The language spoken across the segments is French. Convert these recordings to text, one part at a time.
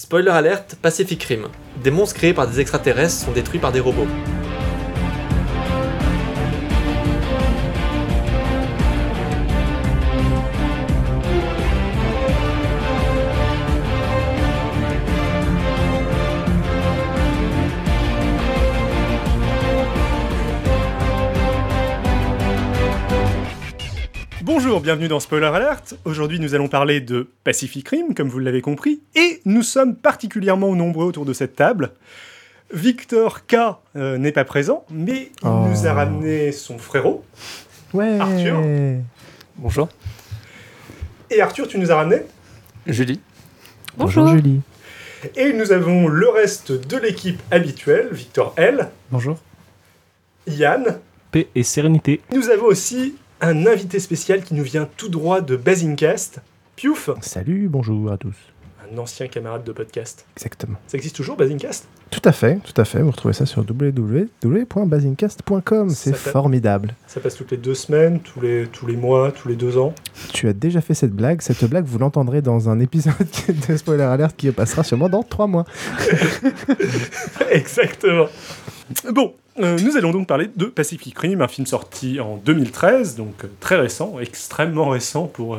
Spoiler alerte, Pacific Rim. Des monstres créés par des extraterrestres sont détruits par des robots. Bienvenue dans Spoiler Alert. Aujourd'hui, nous allons parler de Pacific Rim, comme vous l'avez compris, et nous sommes particulièrement nombreux autour de cette table. Victor K euh, n'est pas présent, mais il Oh. nous a ramené son frérot. Ouais. Arthur Bonjour. Et Arthur, tu nous as ramené. Julie. Bonjour Julie. Et nous avons le reste de l'équipe habituelle, Victor L, Bonjour. Yann. Paix et sérénité. Nous avons aussi un invité spécial qui nous vient tout droit de Basingcast, Piouf, Salut, bonjour à tous. Un ancien camarade de podcast. Exactement. Ça existe toujours, Basingcast Tout à fait, tout à fait. Vous retrouvez ça sur www.basincast.com. C'est formidable. Ça passe toutes les deux semaines, tous les, tous les mois, tous les deux ans. Tu as déjà fait cette blague. Cette blague, vous l'entendrez dans un épisode de Spoiler Alert qui passera sûrement dans trois mois. Exactement. Bon, euh, nous allons donc parler de Pacific Rim, un film sorti en 2013, donc euh, très récent, extrêmement récent pour euh,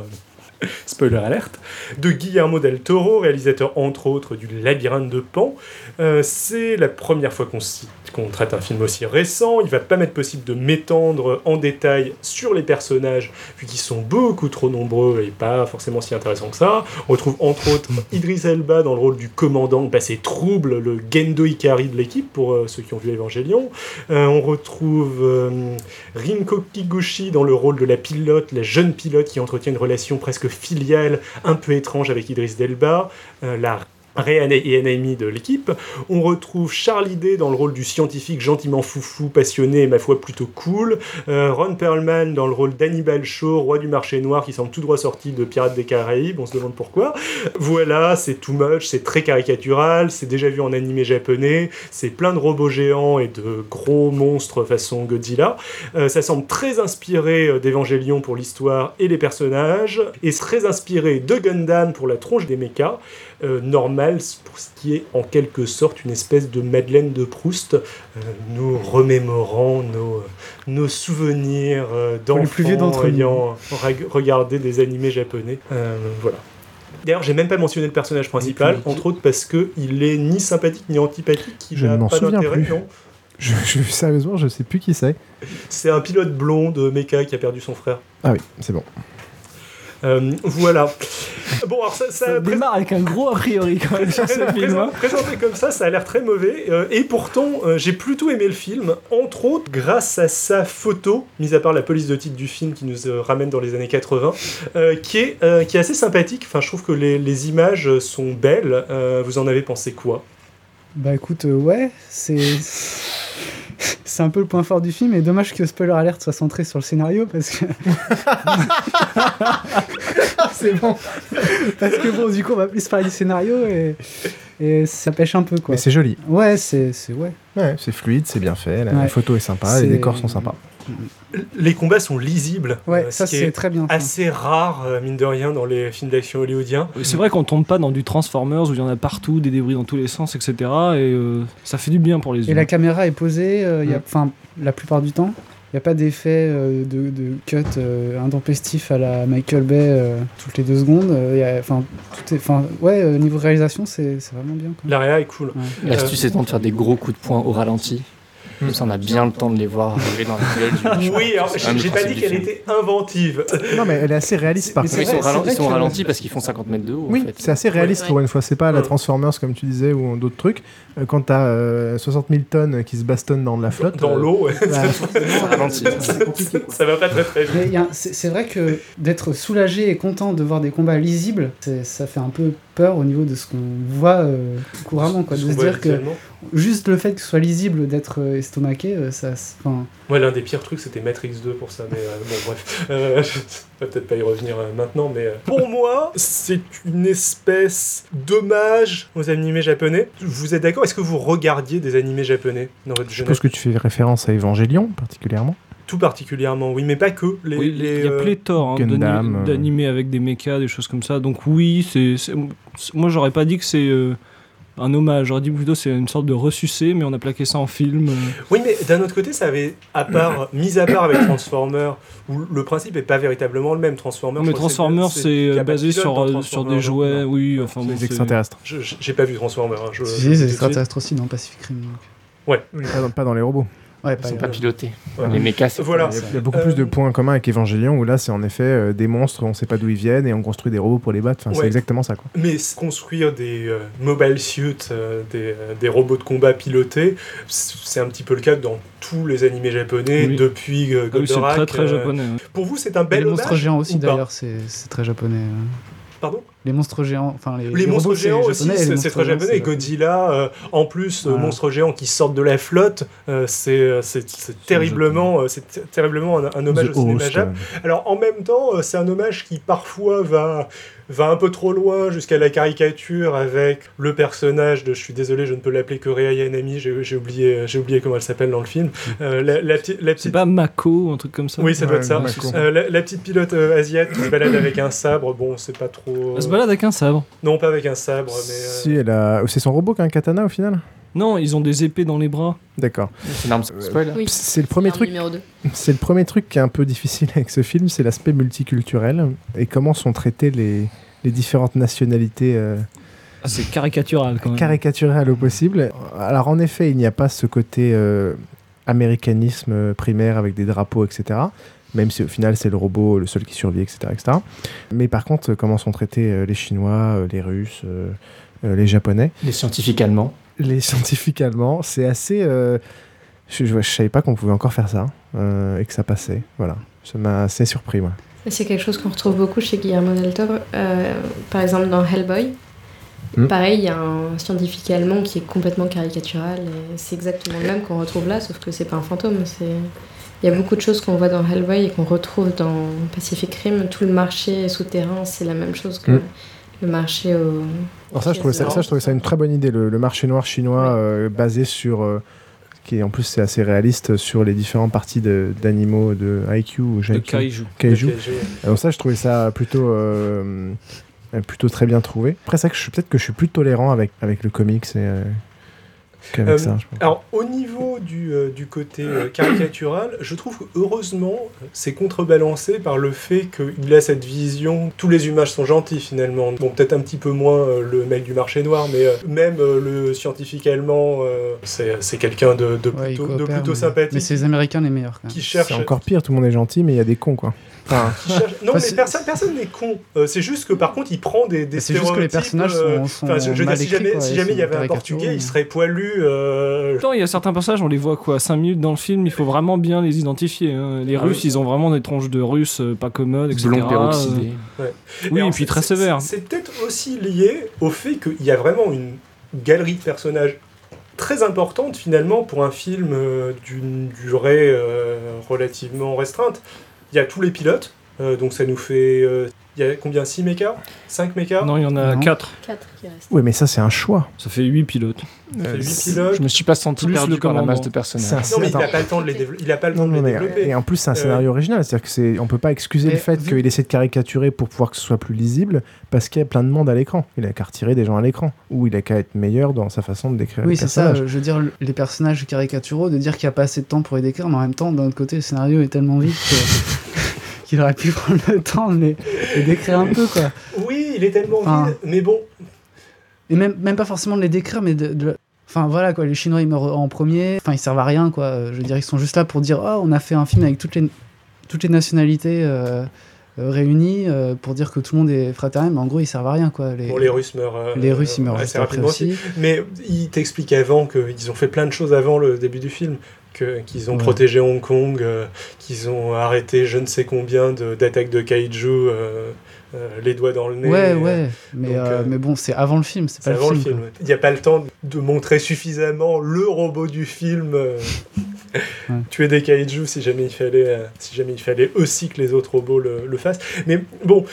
spoiler alerte, de Guillermo del Toro, réalisateur entre autres du Labyrinthe de Pan. Euh, C'est la première fois qu'on s'y- qu'on traite un film aussi récent. Il va pas m'être possible de m'étendre en détail sur les personnages, vu qu'ils sont beaucoup trop nombreux et pas forcément si intéressants que ça. On retrouve entre autres Idris Elba dans le rôle du commandant, bah, c'est Trouble, le Gendo Ikari de l'équipe, pour euh, ceux qui ont vu Evangelion. Euh, on retrouve euh, Rinko Kiguchi dans le rôle de la pilote, la jeune pilote qui entretient une relation presque filiale, un peu étrange avec Idris Elba, la Réane et de l'équipe. On retrouve Charlie Day dans le rôle du scientifique gentiment foufou, passionné et ma foi plutôt cool. Euh, Ron Perlman dans le rôle d'Hannibal Shaw, roi du marché noir qui semble tout droit sorti de Pirates des Caraïbes, on se demande pourquoi. Voilà, c'est too much, c'est très caricatural, c'est déjà vu en animé japonais, c'est plein de robots géants et de gros monstres façon Godzilla. Euh, ça semble très inspiré euh, d'Evangelion pour l'histoire et les personnages, et très inspiré de Gundam pour la tronche des mechas. Euh, normal pour ce qui est en quelque sorte une espèce de Madeleine de Proust, euh, nous remémorant nos, nos souvenirs euh, Pour les d'enfants plus vieux d'entre ayant regardé des animés japonais. Euh, voilà. D'ailleurs, j'ai même pas mentionné le personnage principal, entre autres parce que il est ni sympathique ni antipathique, il Je ne m'en pas souviens d'intérêt, plus. non. Je, je- sérieusement, je sais plus qui c'est. C'est un pilote blond de mecha qui a perdu son frère. Ah oui, c'est bon. Euh, voilà. Bon, alors ça, ça, Ça démarre avec un gros a priori quand même sur ce Présent- film. hein. Présenté comme ça, ça a l'air très mauvais. euh, et pourtant, euh, j'ai plutôt aimé le film, entre autres grâce à sa photo, mis à part la police de titre du film qui nous euh, ramène dans les années 80, euh, qui, est, euh, qui est assez sympathique. Enfin, je trouve que les, les images sont belles. Euh, vous en avez pensé quoi? Bah écoute, euh, ouais, c'est. C'est un peu le point fort du film, et dommage que Spoiler Alert soit centré sur le scénario parce que. c'est bon. Parce que bon, du coup, on va plus parler du scénario et, et ça pêche un peu quoi. Mais c'est joli. Ouais, c'est. c'est- Ouais. Ouais, c'est fluide, c'est bien fait. La, la Ouais. photo est sympa, les décors sont sympas. Les combats sont lisibles. Ouais, euh, ça ce c'est est très bien. fait. assez rare, euh, mine de rien, dans les films d'action hollywoodiens. C'est vrai qu'on tombe pas dans du Transformers où il y en a partout, des débris dans tous les sens, etc. Et euh, ça fait du bien pour les yeux. Et la caméra est posée, euh, il y a- enfin, la plupart du temps. Il n'y a pas d'effet euh, de, de cut euh, intempestif à la Michael Bay euh, toutes les deux secondes. Enfin, ouais, euh, niveau réalisation, c'est vraiment bien. Quoi. L'area est cool. Ouais. L'astuce étant de faire des gros coups de poing au ralenti. Comme ça, on a bien le temps de les voir arriver dans la gueule du. Oui, alors, un j'ai pas dit qu'elle était inventive. Non, mais elle est assez réaliste par contre. Ils sont, ils sont ralentis parce qu'ils font 50 mètres de haut. Oui, en fait. c'est assez réaliste Ouais. pour une fois. C'est pas la. Transformers comme tu disais ou d'autres trucs. Euh, Quand t'as euh, 60 000 tonnes qui se bastonnent dans de la flotte. Dans euh, l'eau, ouais. bah, Ça va pas très très vite. C'est vrai que d'être soulagé et content de voir des combats lisibles, ça fait un peu peur au niveau de ce qu'on voit euh, couramment. Quoi, de se dire que. Juste le fait que ce soit lisible, d'être euh, estomaqué, euh, ça. enfin, Moi, l'un des pires trucs, c'était Matrix 2 pour ça, mais euh, bon, bref. Euh, je vais peut-être pas y revenir euh, maintenant, mais... euh, Pour moi, c'est une espèce d'hommage aux animés japonais. Vous êtes d'accord? Est-ce que vous regardiez des animés japonais dans votre Je jeunesse? suppose que tu fais référence à Evangelion particulièrement. Tout particulièrement, oui, mais pas que. Les, Oui, les, il y a euh, pléthore hein, d'animés avec des mechas, des choses comme ça. Donc oui, c'est, moi j'aurais pas dit que c'est euh, un hommage, j'aurais dit plutôt c'est une sorte de ressucé, mais on a plaqué ça en film. euh. Oui, mais d'un autre côté, ça avait, à part, mis à part avec Transformers, où le principe est pas véritablement le même. Transformers, Non, mais Transformers c'est- basé sur, euh, sur des jouets, non. oui, enfin bon, les extraterrestres. J'ai pas vu Transformers. hein, je- Si, je- suite. extraterrestres aussi dans Pacific Rim. donc. Pas dans, pas dans les robots. Ouais, Ils pas sont les- pas pilotés. Ouais. Les mechas, c'est Voilà. Il y a, il y a beaucoup Euh, plus de points communs avec Evangelion où là c'est en effet euh, des monstres, on sait pas d'où ils viennent et on construit des robots pour les battre. Enfin, Ouais. C'est exactement ça quoi. Mais construire des euh, mobile suits, euh, des, euh, des robots de combat pilotés, c'est un petit peu le cas dans tous les animés japonais Oui. depuis euh, Ah oui, c'est très très euh, japonais. ouais. Pour vous, c'est un Et bel les monstres géants aussi d'ailleurs, c'est c'est très japonais. euh. Pardon? Les monstres géants, enfin les, Les, monstres géants aussi, japonais, et les c'est très géants, japonais. c'est Godzilla, euh, en plus, euh, Voilà. monstres géants qui sortent de la flotte, euh, c'est euh, terriblement, euh, c'est ter- terriblement un, un hommage The au cinéma Host, jap. Alors en même temps, euh, c'est un hommage qui parfois va, va un peu trop loin jusqu'à la caricature avec le personnage de, je suis désolé, je ne peux l'appeler que Rei Yanami, j'ai oublié, j'ai oublié comment elle s'appelle dans le film. Euh, la, la petite- la C'est petite pas Mako un truc comme ça? Oui, ça doit Ouais, être ça. Euh, la, la petite pilote euh, asiate qui se balade avec un sabre, bon, c'est pas trop. Se balade avec un sabre. Non, pas avec un sabre, mais. euh, Si elle a, c'est son robot qui a un katana au final. Non, ils ont des épées dans les bras. D'accord. C'est une arme spoil. Oui. C'est le premier truc. Numéro 2. C'est le premier truc qui est un peu difficile avec ce film, c'est l'aspect multiculturel et comment sont traitées les, les différentes nationalités euh, Ah, c'est caricatural quand même. caricaturales au possible. Alors en effet, il n'y a pas ce côté euh, américanisme euh, primaire avec des drapeaux, etc. Même si au final c'est le robot le seul qui survit, etc., etc. Mais par contre, euh, comment sont traités euh, les Chinois, euh, les Russes, les Japonais, Les scientifiques allemands. les scientifiques allemands, c'est assez. euh, je, je, je savais pas qu'on pouvait encore faire ça euh, et que ça passait. Voilà, ça m'a assez surpris moi. C'est quelque chose qu'on retrouve beaucoup chez Guillermo del Toro. Euh, par exemple, dans Hellboy, Mm. pareil, il y a un scientifique allemand qui est complètement caricatural. C'est exactement le même qu'on retrouve là, sauf que c'est pas un fantôme. c'est- Il y a beaucoup de choses qu'on voit dans Hellboy et qu'on retrouve dans Pacific Rim. Tout le marché souterrain, c'est la même chose que Mm. le marché au. Alors ça, je trouvais ça, ça, je trouvais ça une très bonne idée, le, le marché noir chinois euh, basé sur, euh, qui est en plus c'est assez réaliste sur les différentes parties d'animaux de, IQ ou De kaiju. Kaiju. j'ai- Alors ça, je trouvais ça plutôt, euh, plutôt très bien trouvé. Après, suis peut-être que je suis plus tolérant avec avec le comics et euh, ça. Alors, au niveau du, euh, du côté euh, caricatural, je trouve que heureusement, c'est contrebalancé par le fait qu'il a cette vision. Tous les humains sont gentils finalement. Bon, peut-être un petit peu moins euh, le mec du marché noir, mais euh, même euh, le scientifique allemand, euh, c'est c'est quelqu'un de, de Ouais, plutôt, de plutôt mais- sympathique. Mais c'est les Américains les meilleurs quand même. qui cherche, C'est encore pire, tout le monde est gentil, mais il y a des cons quoi. Enfin, qui cherche- Non, Enfin, mais personne, personne n'est con. Euh, c'est juste que par contre, il prend des, des C'est juste que les personnages euh, sont, sont Enfin, je, je veux dire, si jamais, quoi, si ils jamais il y sont avait un portugais, il serait poilu. euh, Pourtant, il y a certains passages, on les voit quoi 5 minutes dans le film, il faut vraiment bien les identifier. hein. Les Ah Russes, oui. ils ont vraiment des tronches de Russes euh, pas commodes, etc. Blond peroxydé. Oui, et, puis très sévère. C'est peut-être aussi lié au fait qu'il y a vraiment une galerie de personnages très importante finalement pour un film euh, d'une durée euh, relativement restreinte. Il y a tous les pilotes, euh, donc ça nous fait. euh, il y a combien 6 mechas? 5 mechas? Non, il y en a Non. 4. 4 qui restent. oui, mais ça c'est un choix. Ça fait 8 pilotes. Ça fait c'est- pilotes. Je me suis pas senti Plus perdu par la commandant. masse de personnages. C'est un- Non, mais il n'a pas le temps de les, développer- il a pas le temps Non, de les développer. et en plus, c'est un Euh, scénario original. C'est-à-dire que c'est, on peut pas excuser Mais le fait vu- qu'il essaie de caricaturer pour pouvoir que ce soit plus lisible, parce qu'il y a plein de monde à l'écran. Il a qu'à retirer des gens à l'écran, ou il a qu'à être meilleur dans sa façon de décrire Oui, les c'est ça. personnages. euh, Je veux dire, les personnages caricaturaux, de dire qu'il n'y a pas assez de temps pour les décrire, mais en même temps, d'un autre côté, le scénario est tellement vite que- qu'il aurait pu prendre le temps de les, décrire un peu, quoi. Oui, il est tellement Enfin, vide, mais bon. Et même, même pas forcément de les décrire, mais de. de- Enfin voilà quoi, les Chinois ils meurent en premier, enfin ils servent à rien quoi. Euh, Je veux dire, ils sont juste là pour dire oh on a fait un film avec toutes les, toutes les nationalités euh, euh, réunies euh, pour dire que tout le monde est fraternel, mais en gros ils servent à rien quoi. Les, Bon, les Russes meurent. euh, les Russes ils meurent assez rapidement aussi. Mais il t'explique avant qu'ils ont fait plein de choses avant le début du film. Qu'ils ont Ouais. protégé Hong Kong, euh, qu'ils ont arrêté je ne sais combien de- d'attaques de, kaiju, euh, euh, les doigts dans le nez. Ouais ouais, mais, donc, mais bon c'est avant le film, c'est pas le avant film. le film. ouais. Il n'y a pas le temps de montrer suffisamment le robot du film Ouais. tuer des kaiju si jamais il fallait, si jamais il fallait aussi que les autres robots le, le fassent. Mais bon,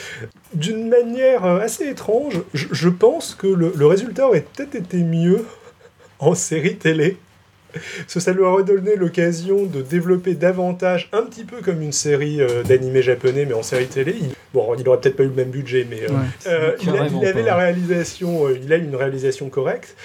d'une manière assez étrange, je, je pense que le, le résultat aurait peut-être été mieux en série télé. Ça, ça lui a redonné l'occasion de développer davantage, un petit peu comme une série euh, d'animés japonais, mais en série télé. Il- bon, il aurait peut-être pas eu le même budget, mais euh, Ouais. euh, il, a- il avait pas. la réalisation, euh, il a une réalisation correcte.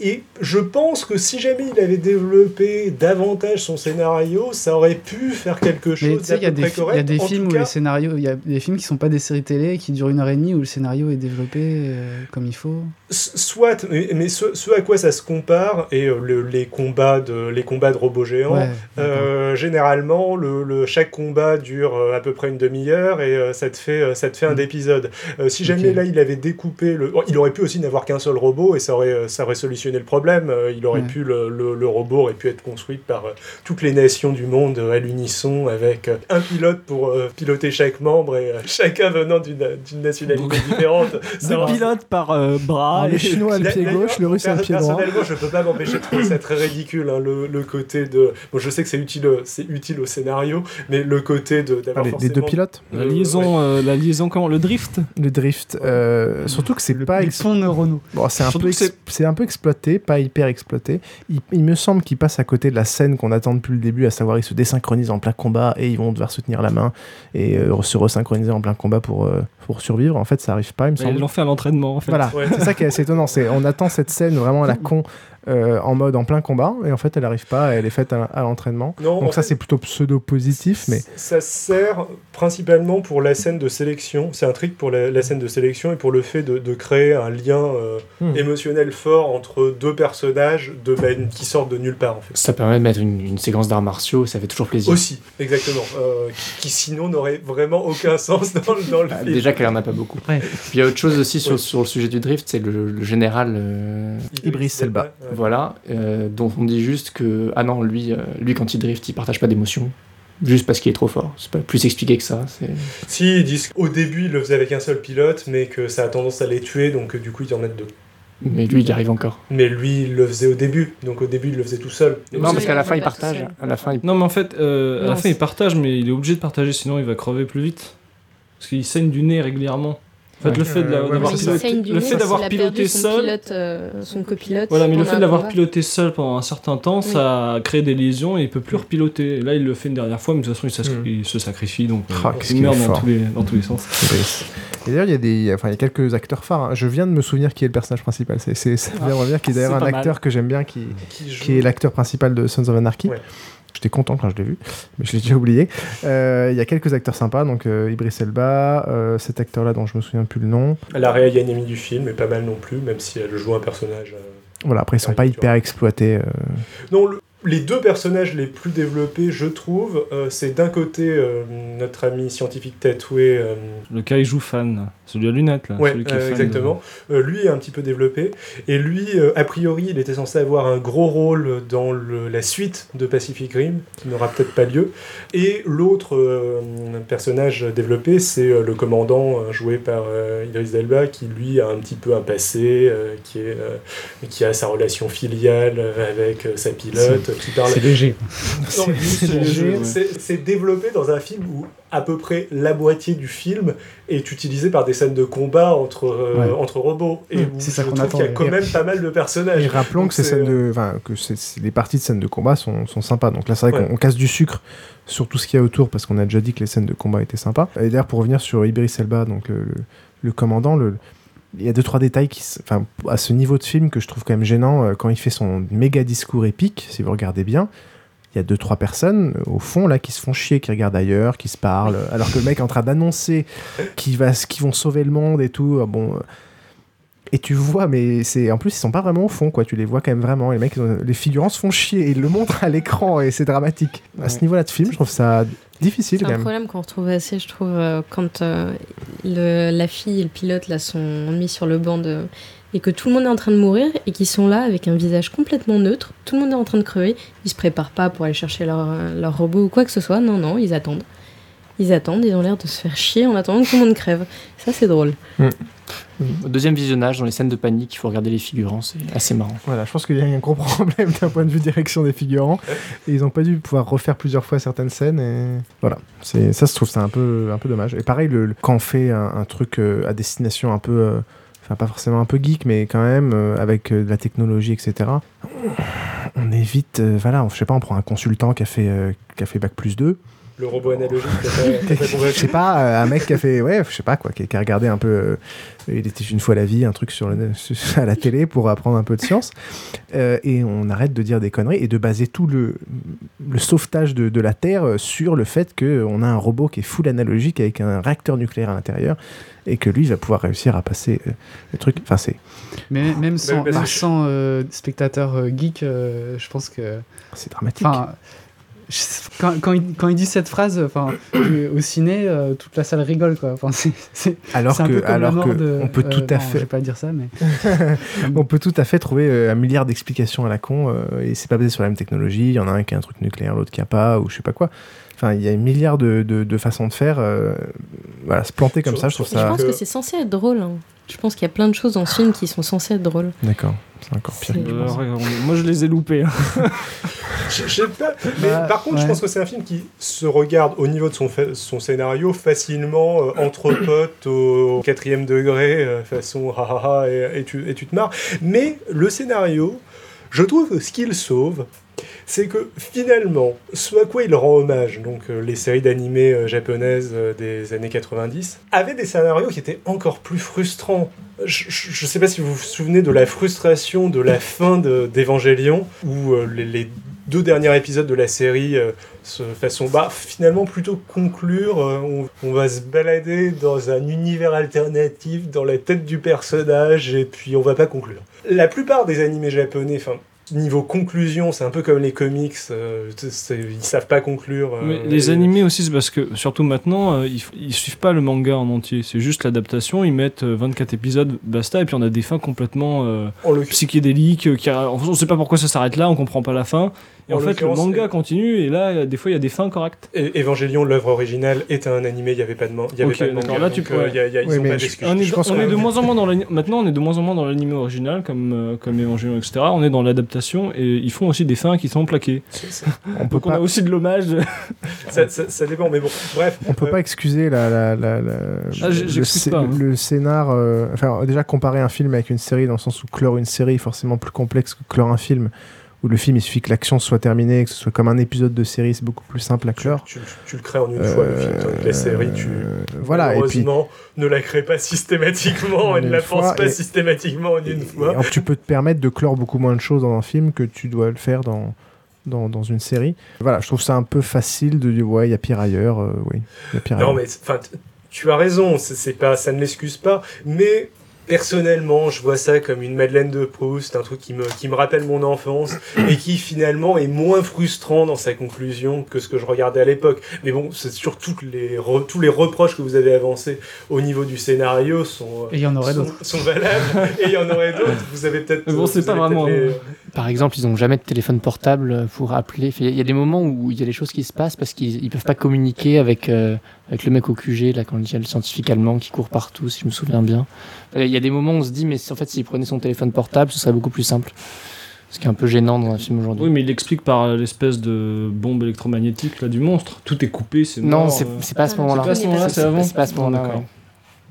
Et je pense que si jamais il avait développé davantage son scénario, ça aurait pu faire quelque chose il y a des, y a films où cas, les scénarios, il y a des films qui sont pas des séries télé qui durent une heure et demie où le scénario est développé euh, comme il faut. Soit, mais, mais ce, ce à quoi ça se compare, et euh, le- les, combats de, les combats de robots géants, Ouais. euh, généralement, le, le- chaque combat dure à peu près une demi-heure et ça, te fait, ça te fait un Mm. épisode. Si jamais là il avait découpé, le... il aurait pu aussi n'avoir qu'un seul robot et ça aurait, ça aurait solutionné le problème. Euh, il aurait Ouais. pu, le, le- le robot aurait pu être construit par euh, toutes les nations du monde euh, à l'unisson avec un pilote pour euh, piloter chaque membre et euh, chacun venant d'une d'une nationalité différente. Deux pilotes par euh, bras. Alors, le et- chinois a le pied gauche, le russe a le pied droit. Personnellement, je peux pas m'empêcher de trouver ça très ridicule, hein, le, le côté de. Bon, je sais que c'est utile, c'est utile au scénario, mais le côté de Ah, d'avoir les, deux pilotes, La liaison, euh, la liaison, comment Le drift? Le drift, euh, surtout que c'est pas Les ex- ponts neuronaux. Bon, c'est un, peu ex- un peu exploité, pas hyper exploité. Il, il me semble qu'il passe à côté de la scène qu'on attend depuis le début, à savoir ils se désynchronisent en plein combat et ils vont devoir se tenir la main et euh, se resynchroniser en plein combat pour, euh, pour survivre. En fait, ça arrive pas, il me Ils semble. l'ont fait à l'entraînement en fait. Voilà, Ouais. c'est ça qui est assez étonnant. C'est on attend cette scène vraiment à la con euh, en mode en plein combat et en fait elle arrive pas, elle est faite à, à l'entraînement. Donc ça c'est plutôt pseudo positif, mais Ça sert principalement pour la scène de sélection. C'est un trick pour la, la scène de sélection et pour le fait de, de créer un lien euh, Hmm. émotionnel fort entre deux personnages de, ben, qui sortent de nulle part, en fait. Ça permet de mettre une, une séquence d'arts martiaux, ça fait toujours plaisir. Aussi, exactement. Euh, qui, qui sinon n'aurait vraiment aucun sens dans, le- dans le Bah, film. déjà qu'elle en a pas beaucoup. Ouais. Puis il y a autre chose aussi sur, Ouais. sur le sujet du drift, c'est le, le général, euh, Ibris Elba. Ouais. Voilà, euh, dont on dit juste que ah non, lui, euh, lui quand il drift, il partage pas d'émotions, juste parce qu'il est trop fort. C'est pas plus expliqué que ça. C'est Si, ils disent qu'au début, ils le faisaient avec un seul pilote, mais que ça a tendance à les tuer, donc euh, du coup, ils en mettent deux. mais lui, il y arrive encore. Mais lui, il le faisait au début, donc au début, il le faisait tout seul. Et Non, aussi- parce qu'à la il fin, il partage. seul. À la fin, il... Non mais en fait, euh, à la fin c'est- il partage, mais il est obligé de partager, sinon il va crever plus vite. Parce qu'il saigne du nez régulièrement. En fait, Ouais. le fait de Euh, d'avoir piloté, seul, pilote, euh, son copilote. Voilà, mais le pendant fait un d'avoir combat. piloté seul pendant un certain temps, ça a créé des lésions et il peut plus repiloter. Et là, il le fait une dernière fois, mais de toute façon, il, Mm. il se sacrifie, donc euh, Ah, qu'est-ce il meurt dans tous, les, dans tous les sens. Et d'ailleurs il y a des, enfin il y a quelques acteurs phares. hein. Je viens de me souvenir qui est le personnage principal. C'est, c'est, ça vient de revenir qui est d'ailleurs un mal. acteur que j'aime bien qui, qui joue- qui est l'acteur principal de Sons of Anarchy. Ouais. J'étais content quand je l'ai vu, mais je l'ai déjà oublié. Euh, Il y a quelques acteurs sympas, donc euh, Ibris Elba, euh, cet acteur-là dont je me souviens plus le nom. La réelle Yanemi du film est pas mal non plus, même si elle joue un personnage. euh, Voilà, après ils sont pas hyper exploités. Non, le- les deux personnages les plus développés, je trouve, euh, c'est d'un côté euh, notre ami scientifique tatoué. euh, Le kaiju fan, celui à lunettes, là. ouais, celui qui est fan de- exactement. Lui est un petit peu développé. Et lui, a priori, il était censé avoir un gros rôle dans le- la suite de Pacific Rim, qui n'aura peut-être pas lieu. Et l'autre personnage développé, c'est le commandant joué par Idris Elba, qui lui a un petit peu un passé, qui, est, qui a sa relation filiale avec sa pilote, qui parle C'est léger. C'est développé dans un film où à peu près la moitié du film est utilisée par des scènes de combat entre, euh, Ouais. entre robots. Et Mmh, où c'est ça je qu'on trouve attend, qu'il y a quand même pas mal de personnages. Et rappelons Donc que ces c'est, scènes euh, les parties de scènes de combat sont, sont sympas. Donc là c'est vrai Ouais. qu'on on casse du sucre sur tout ce qu'il y a autour parce qu'on a déjà dit que les scènes de combat étaient sympas. Et d'ailleurs pour revenir sur Ibris Elba, donc le, le- le commandant, le il y a deux trois détails qui, enfin, à ce niveau de film que je trouve quand même gênant euh, quand il fait son méga discours épique. Si vous regardez bien, il y a deux trois personnes euh, au fond là qui se font chier, qui regardent ailleurs, qui se parlent, alors que le mec est en train d'annoncer qu'ils va, qu'ils vont sauver le monde et tout. euh, Bon. euh, et tu vois, mais c'est en plus ils sont pas vraiment au fond, quoi. Tu les vois quand même vraiment. Les mecs, les figurants se font chier. et Ils le montrent à l'écran et c'est dramatique. À ce niveau-là de film, je trouve ça difficile C'est un problème qu'on retrouve assez, je trouve, euh, quand euh, le- la fille et le pilote là, sont mis sur le banc de... et que tout le monde est en train de mourir et qu'ils sont là avec un visage complètement neutre, tout le monde est en train de crever, ils se préparent pas pour aller chercher leur, leur robot ou quoi que ce soit, non, non, ils attendent. Ils attendent, ils ont l'air de se faire chier en attendant que tout le monde crève. Ça, c'est drôle. Au deuxième visionnage, dans les scènes de panique, il faut regarder les figurants, c'est assez marrant. Voilà, je pense qu'il y a un gros problème d'un point de vue direction des figurants. Et ils ont pas dû pouvoir refaire plusieurs fois certaines scènes. Voilà, ça se trouve c'est un peu dommage. Et pareil, quand on fait un, truc euh, à destination un peu, euh, pas forcément un peu geek, mais quand même euh, avec de la technologie, etc. on évite, voilà, on- je sais pas, on prend un consultant qui a fait, qui a fait bac plus 2. Le robot analogique, pas je sais pas, euh, un mec qui a fait, ouais, je sais pas quoi, qui, qui a regardé un peu, euh, il était une fois la vie, un truc sur le, à la télé pour apprendre un peu de science. Euh, et on arrête de dire des conneries et de baser tout le, le sauvetage de, de la Terre sur le fait qu'on a un robot qui est full analogique avec un réacteur nucléaire à l'intérieur et que lui va pouvoir réussir à passer euh, le truc. Enfin, c'est Mais même sans, je- sans euh, spectateur euh, geek, euh, je pense que. c'est dramatique. Quand, quand, il, quand il dit cette phrase, enfin, au ciné, euh, toute la salle rigole, quoi. Enfin, c'est, c'est, alors c'est un peu que, comme la alors mort que de. on peut euh, tout à non, fait, Je vais pas dire ça, mais. On peut tout à fait trouver euh, un milliard d'explications à la con euh, et c'est pas basé sur la même technologie. Il y en a un qui a un truc nucléaire, l'autre qui a pas, ou je sais pas quoi. Enfin, il y a un milliard de, de, de façons de faire. euh, voilà, se planter comme Je- ça, je trouve je Je ça. pense que- que c'est censé être drôle. hein. Je pense qu'il y a plein de choses dans ce film qui sont censées être drôles. D'accord, c'est encore pire. On- moi, je les ai loupés. hein. Je je sais pas. Mais Bah, par contre, je pense que c'est un film qui se regarde au niveau de son, scénario facilement euh, entre potes au quatrième degré, euh, façon ha ha ha, et, et tu, et tu te marres. Mais le scénario, je trouve que ce qu'il sauve, c'est que finalement, ce à quoi il rend hommage, donc euh, les séries d'animés euh, japonaises euh, des années 90, avaient des scénarios qui étaient encore plus frustrants. Je, je sais pas si vous vous souvenez de la frustration de la fin de- d'Evangélion, où les, deux derniers épisodes de la série euh, se façon bah finalement plutôt conclure on, on va se balader dans un univers alternatif dans la tête du personnage et puis on va pas conclure la plupart des animés japonais enfin niveau conclusion c'est un peu comme les comics euh, ils savent pas conclure euh, Mais les et- animés aussi, c'est parce que, surtout maintenant, euh, ils, ils suivent pas le manga en entier. C'est juste l'adaptation. Ils mettent euh, 24 épisodes, basta, et puis on a des fins complètement euh, psychédéliques. euh, qui, on sait pas pourquoi ça s'arrête là, on comprend pas la fin. Et En en, fait, le manga continue, et là, des fois, il y a des fins correctes. Et- Évangélion, l'œuvre originale, est un animé, il n'y avait pas de, man- y avait Ok, pas de manga. là, tu pourrais- euh, il y a- il y a- ils Oui, ont mais pas je- d'excuses. On est, je pense on que- est de moins en moins dans maintenant, on est de moins en moins dans l'animé original, comme, euh, comme Evangelion, etc. On est dans l'adaptation, et ils font aussi des fins qui sont plaquées. On peut Donc on a aussi de l'hommage. ça, ça- ça dépend, mais bon, bref. on peut euh, pas excuser la, la, la, la- Ah, le, pas, hein. le scénar. euh, enfin, déjà comparer un film avec une série dans le sens où clore une série est forcément plus complexe que clore un film. Où le film il suffit que l'action soit terminée, que ce soit comme un épisode de série, c'est beaucoup plus simple à clore. Tu, tu- tu le crées en une fois, le film, que la série, tu. Euh, voilà, et puis ne la crée pas systématiquement En et ne la pense pas et- systématiquement en une Et- fois. et alors, tu peux te permettre de clore beaucoup moins de choses dans un film que tu dois le faire dans, dans, dans une série. Voilà, je trouve ça un peu facile de dire ouais, il y a pire ailleurs. euh, oui, il y a pire Non, ailleurs. mais tu as raison, c'est pas, ça ne l'excuse pas, mais personnellement, je vois ça comme une Madeleine de Proust, un truc qui me, qui me rappelle mon enfance et qui finalement est moins frustrant dans sa conclusion que ce que je regardais à l'époque. Mais bon, c'est les re- tous les reproches que vous avez avancés au niveau du scénario sont, Et il y en aurait sont, d'autres. sont valables et il y en aurait d'autres. Vous avez peut-être. Mais bon, c'est vous pas vraiment- les- Par exemple, ils n'ont jamais de téléphone portable pour appeler. Il y a des moments où il y a des choses qui se passent parce qu'ils ne peuvent pas communiquer avec, euh, avec le mec au QG, là, quand il y a le scientifique allemand qui court partout, si je me souviens bien. Euh, Il y a des moments où on se dit, mais en fait, s'il prenait son téléphone portable, ce serait beaucoup plus simple. Ce qui est un peu gênant dans un film aujourd'hui. Oui, mais il l'explique par l'espèce de bombe électromagnétique là, du monstre. Tout est coupé, c'est non, c'est euh. c'est pas à ce moment-là. c'est pas à ce moment-là, c'est avant C'est pas à ce moment-là.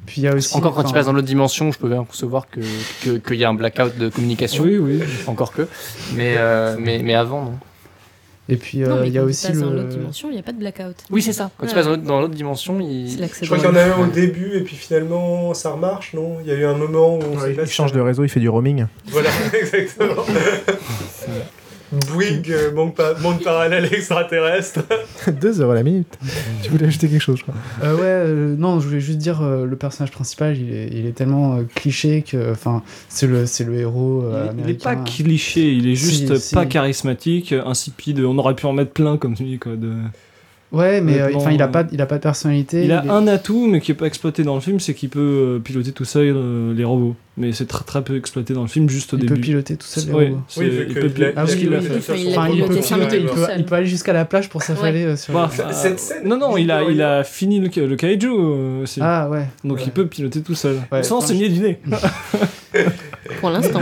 Puis il y a aussi. Encore quand tu enfin, passes dans l'autre dimension, je peux bien concevoir que que- qu'il y a un blackout de communication. Oui, oui. Encore que. Mais, euh, mais, mais avant, non. Et puis euh, il y a quand aussi tu passes dans le. l'autre dimension, il n'y a pas de blackout. Oui, c'est ça. Quand tu Ouais. passes dans l'autre- dans l'autre dimension, il... Je crois qu'il y en a un au début et puis finalement ça remarche, non? Il y a eu un moment où on sait il change de réseau, il fait du roaming. Voilà, exactement. Bouygues, euh, monde, pa- monde parallèle extraterrestre. 2 euros la minute. tu voulais ajouter quelque chose, je crois. Euh, ouais, euh, non, je voulais juste dire, euh, le personnage principal, il est, il est tellement euh, cliché que, enfin, c'est le, c'est le héros euh, Il- il est pas cliché, il est juste Si, si. pas charismatique, insipide. On aurait pu en mettre plein comme tu dis quoi. De... Ouais, mais euh, il a euh, pas, il a pas de personnalité. Il a est- un atout, mais qui est pas exploité dans le film, c'est qu'il peut euh, piloter tout seul euh, les robots. Mais c'est très très peu exploité dans le film, juste au il début. peut piloter tout seul les robots. c'est- Oui, vu il que peut il il il il piloter, il peut, tout seul. il peut aller jusqu'à la plage pour s'affaler euh, sur. Bah, les- Cette scène- non, non, il a, il a fini le, le kaiju aussi. Ah ouais. Donc ouais. il peut piloter tout seul. Ouais, sans saigner du nez. Pour l'instant.